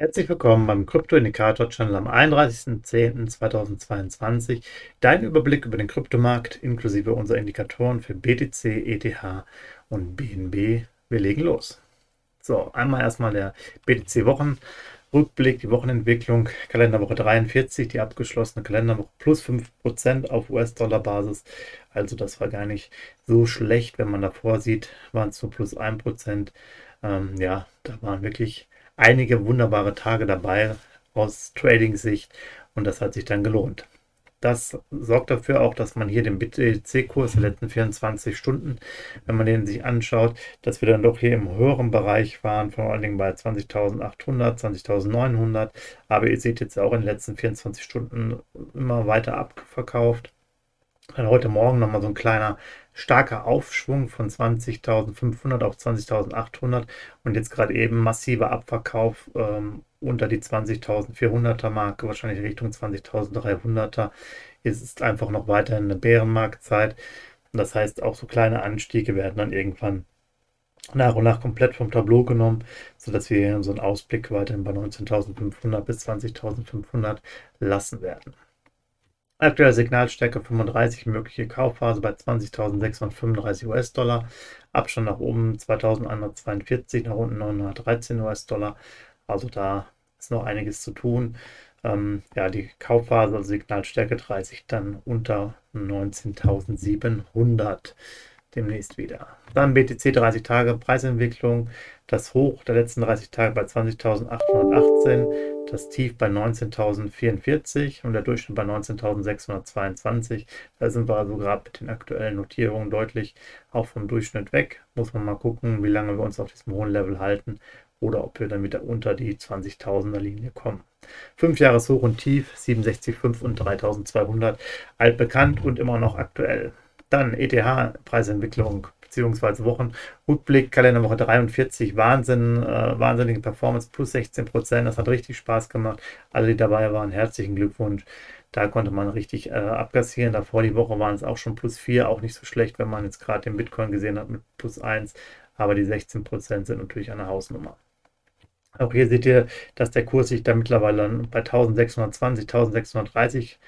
Herzlich willkommen beim Krypto-Indikator-Channel am 31.10.2022. Dein Überblick über den Kryptomarkt inklusive unserer Indikatoren für BTC, ETH und BNB. Wir legen los. So, einmal erstmal der BTC-Wochenrückblick, die Wochenentwicklung, Kalenderwoche 43, die abgeschlossene Kalenderwoche plus 5% auf US-Dollar-Basis. Also das war gar nicht so schlecht, wenn man davor sieht, waren es nur plus 1%. Ähm, ja, da waren wirklich einige wunderbare Tage dabei aus Trading-Sicht und das hat sich dann gelohnt. Das sorgt dafür auch, dass man hier den BTC-Kurs der letzten 24 Stunden, wenn man den sich anschaut, dass wir dann doch hier im höheren Bereich waren, vor allen Dingen bei 20.800, 20.900. Aber ihr seht jetzt auch in den letzten 24 Stunden immer weiter abverkauft. Dann heute Morgen nochmal so ein kleiner starker Aufschwung von 20.500 auf 20.800 und jetzt gerade eben massiver Abverkauf ähm, unter die 20.400er Marke, wahrscheinlich Richtung 20.300er. Es ist einfach noch weiterhin eine Bärenmarktzeit. Das heißt, auch so kleine Anstiege werden dann irgendwann nach und nach komplett vom Tableau genommen, sodass wir so einen Ausblick weiterhin bei 19.500 bis 20.500 lassen werden. Aktuelle Signalstärke 35, mögliche Kaufphase bei 20.635 US-Dollar. Abstand nach oben 2.142, nach unten 913 US-Dollar. Also da ist noch einiges zu tun. Ähm, ja, die Kaufphase, also Signalstärke 30, dann unter 19.700 demnächst wieder. Dann BTC 30 Tage Preisentwicklung. Das Hoch der letzten 30 Tage bei 20.818, das Tief bei 19.044 und der Durchschnitt bei 19.622. Da sind wir also gerade mit den aktuellen Notierungen deutlich auch vom Durchschnitt weg. Muss man mal gucken, wie lange wir uns auf diesem hohen Level halten oder ob wir dann wieder unter die 20.000er Linie kommen. 5 Jahres Hoch und Tief, 67,5 und 3.200, altbekannt und immer noch aktuell. Dann ETH-Preisentwicklung beziehungsweise Wochenrückblick, Kalenderwoche 43, Wahnsinn, äh, wahnsinnige Performance, plus 16 Prozent, das hat richtig Spaß gemacht. Alle, die dabei waren, herzlichen Glückwunsch. Da konnte man richtig äh, abkassieren. Davor die Woche waren es auch schon plus 4, auch nicht so schlecht, wenn man jetzt gerade den Bitcoin gesehen hat mit plus 1. Aber die 16 Prozent sind natürlich eine Hausnummer. Auch hier seht ihr, dass der Kurs sich da mittlerweile bei 1620, 1630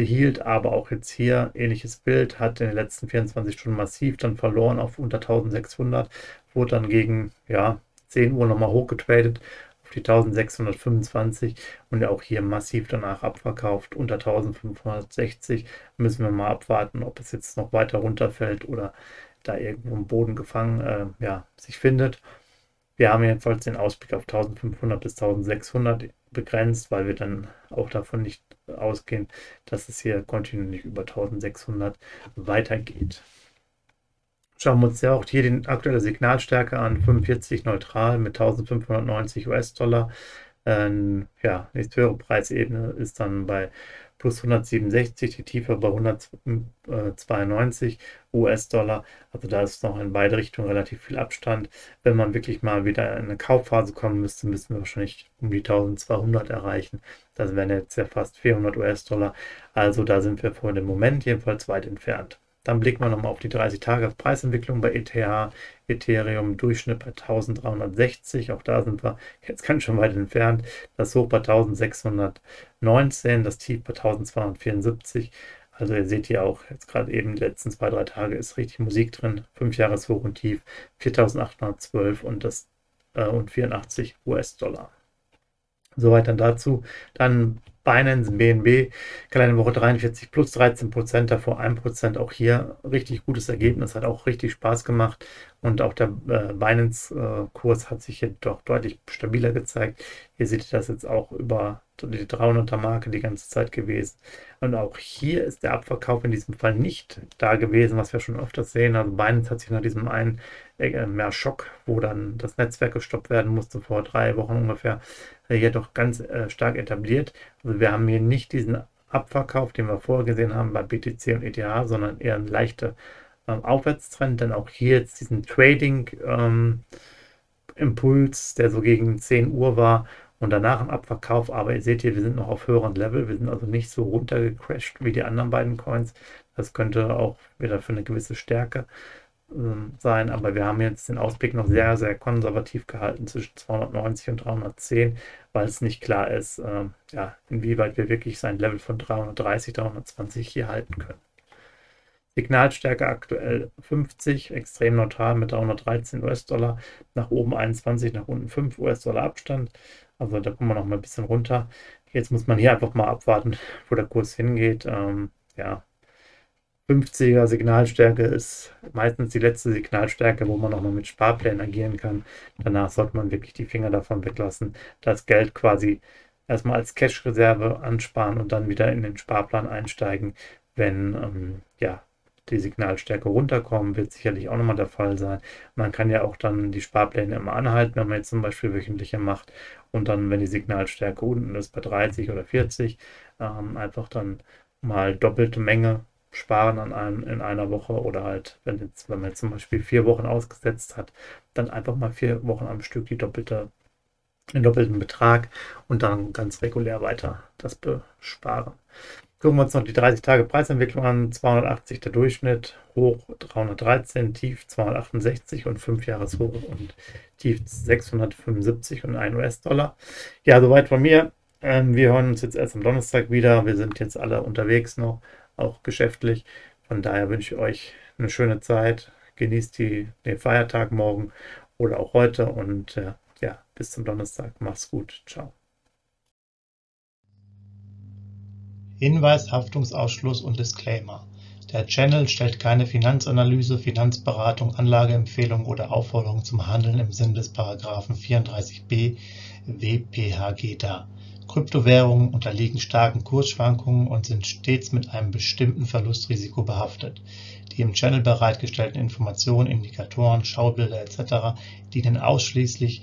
hielt, aber auch jetzt hier ähnliches Bild, hat in den letzten 24 Stunden massiv dann verloren auf unter 1600, wurde dann gegen ja, 10 Uhr nochmal hochgetradet auf die 1625 und auch hier massiv danach abverkauft unter 1560. Müssen wir mal abwarten, ob es jetzt noch weiter runterfällt oder da irgendwo im Boden gefangen äh, ja, sich findet. Wir haben jedenfalls den Ausblick auf 1500 bis 1600 begrenzt, weil wir dann auch davon nicht ausgehen, dass es hier kontinuierlich über 1600 weitergeht. Schauen wir uns ja auch hier die aktuelle Signalstärke an, 45 neutral mit 1590 US-Dollar. Ähm, ja, die höhere Preisebene ist dann bei plus 167, die Tiefe bei 192 US-Dollar. Also da ist noch in beide Richtungen relativ viel Abstand. Wenn man wirklich mal wieder in eine Kaufphase kommen müsste, müssten wir wahrscheinlich um die 1200 erreichen. Das wären jetzt ja fast 400 US-Dollar. Also da sind wir vor dem Moment jedenfalls weit entfernt. Dann blicken wir nochmal auf die 30-Tage-Preisentwicklung bei ETH, Ethereum Durchschnitt bei 1360. Auch da sind wir jetzt ganz schön weit entfernt. Das Hoch bei 1619, das Tief bei 1274. Also ihr seht hier auch jetzt gerade eben die letzten zwei, drei Tage ist richtig Musik drin. 5 Jahres Hoch und Tief 4812 und das äh, und 84 US-Dollar. Soweit dann dazu. Dann Binance, BNB, Kalenderwoche 43 plus 13 Prozent, davor 1 Prozent. Auch hier richtig gutes Ergebnis, hat auch richtig Spaß gemacht. Und auch der äh, Binance-Kurs hat sich hier doch deutlich stabiler gezeigt. Hier seht ihr das jetzt auch über die 300er Marke die ganze Zeit gewesen. Und auch hier ist der Abverkauf in diesem Fall nicht da gewesen, was wir schon öfters sehen. Also Binance hat sich nach diesem einen äh, mehr Schock, wo dann das Netzwerk gestoppt werden musste vor drei Wochen ungefähr, äh, hier doch ganz äh, stark etabliert. Also wir haben hier nicht diesen Abverkauf, den wir vorher gesehen haben bei BTC und ETH, sondern eher eine leichte ähm, Aufwärtstrend, denn auch hier jetzt diesen Trading ähm, der so gegen 10 Uhr war und danach ein Abverkauf. Aber ihr seht hier, wir sind noch auf höheren Level. Wir sind also nicht so runtergecrashed wie die anderen beiden Coins. Das könnte auch wieder für eine gewisse Stärke ähm, sein, aber wir haben jetzt den Ausblick noch sehr, sehr konservativ gehalten zwischen 290 und 310, weil es nicht klar ist, äh, ja, inwieweit wir wirklich sein Level von 330, 320 hier halten können. Signalstärke aktuell 50, extrem neutral mit 313 US-Dollar, nach oben 21, nach unten 5 US-Dollar Abstand. Also da kommen wir noch mal ein bisschen runter. Jetzt muss man hier einfach mal abwarten, wo der Kurs hingeht. Ähm, ja, 50er Signalstärke ist meistens die letzte Signalstärke, wo man nochmal mit Sparplänen agieren kann. Danach sollte man wirklich die Finger davon weglassen, das Geld quasi erstmal als Cash-Reserve ansparen und dann wieder in den Sparplan einsteigen, wenn ähm, ja, die Signalstärke runterkommen, wird sicherlich auch nochmal der Fall sein. Man kann ja auch dann die Sparpläne immer anhalten, wenn man jetzt zum Beispiel wöchentliche macht und dann, wenn die Signalstärke unten ist bei 30 oder 40, ähm, einfach dann mal doppelte Menge sparen an einem, in einer Woche oder halt, wenn, jetzt, wenn man jetzt zum Beispiel vier Wochen ausgesetzt hat, dann einfach mal vier Wochen am Stück die doppelte, den doppelten Betrag und dann ganz regulär weiter das besparen. Gucken wir uns noch die 30 Tage Preisentwicklung an. 280 der Durchschnitt, hoch 313, tief 268 und 5 Jahreshoch und tief 675 und 1 US-Dollar. Ja, soweit von mir. Ähm, wir hören uns jetzt erst am Donnerstag wieder. Wir sind jetzt alle unterwegs noch auch geschäftlich. Von daher wünsche ich euch eine schöne Zeit. Genießt die, den Feiertag morgen oder auch heute und äh, bis zum Donnerstag. Mach's gut. Ciao. Hinweis, Haftungsausschluss und Disclaimer. Der Channel stellt keine Finanzanalyse, Finanzberatung, Anlageempfehlung oder Aufforderung zum Handeln im Sinne des Paragraphen 34b WPHG dar. Kryptowährungen unterliegen starken Kursschwankungen und sind stets mit einem bestimmten Verlustrisiko behaftet. Die im Channel bereitgestellten Informationen, Indikatoren, Schaubilder etc. dienen ausschließlich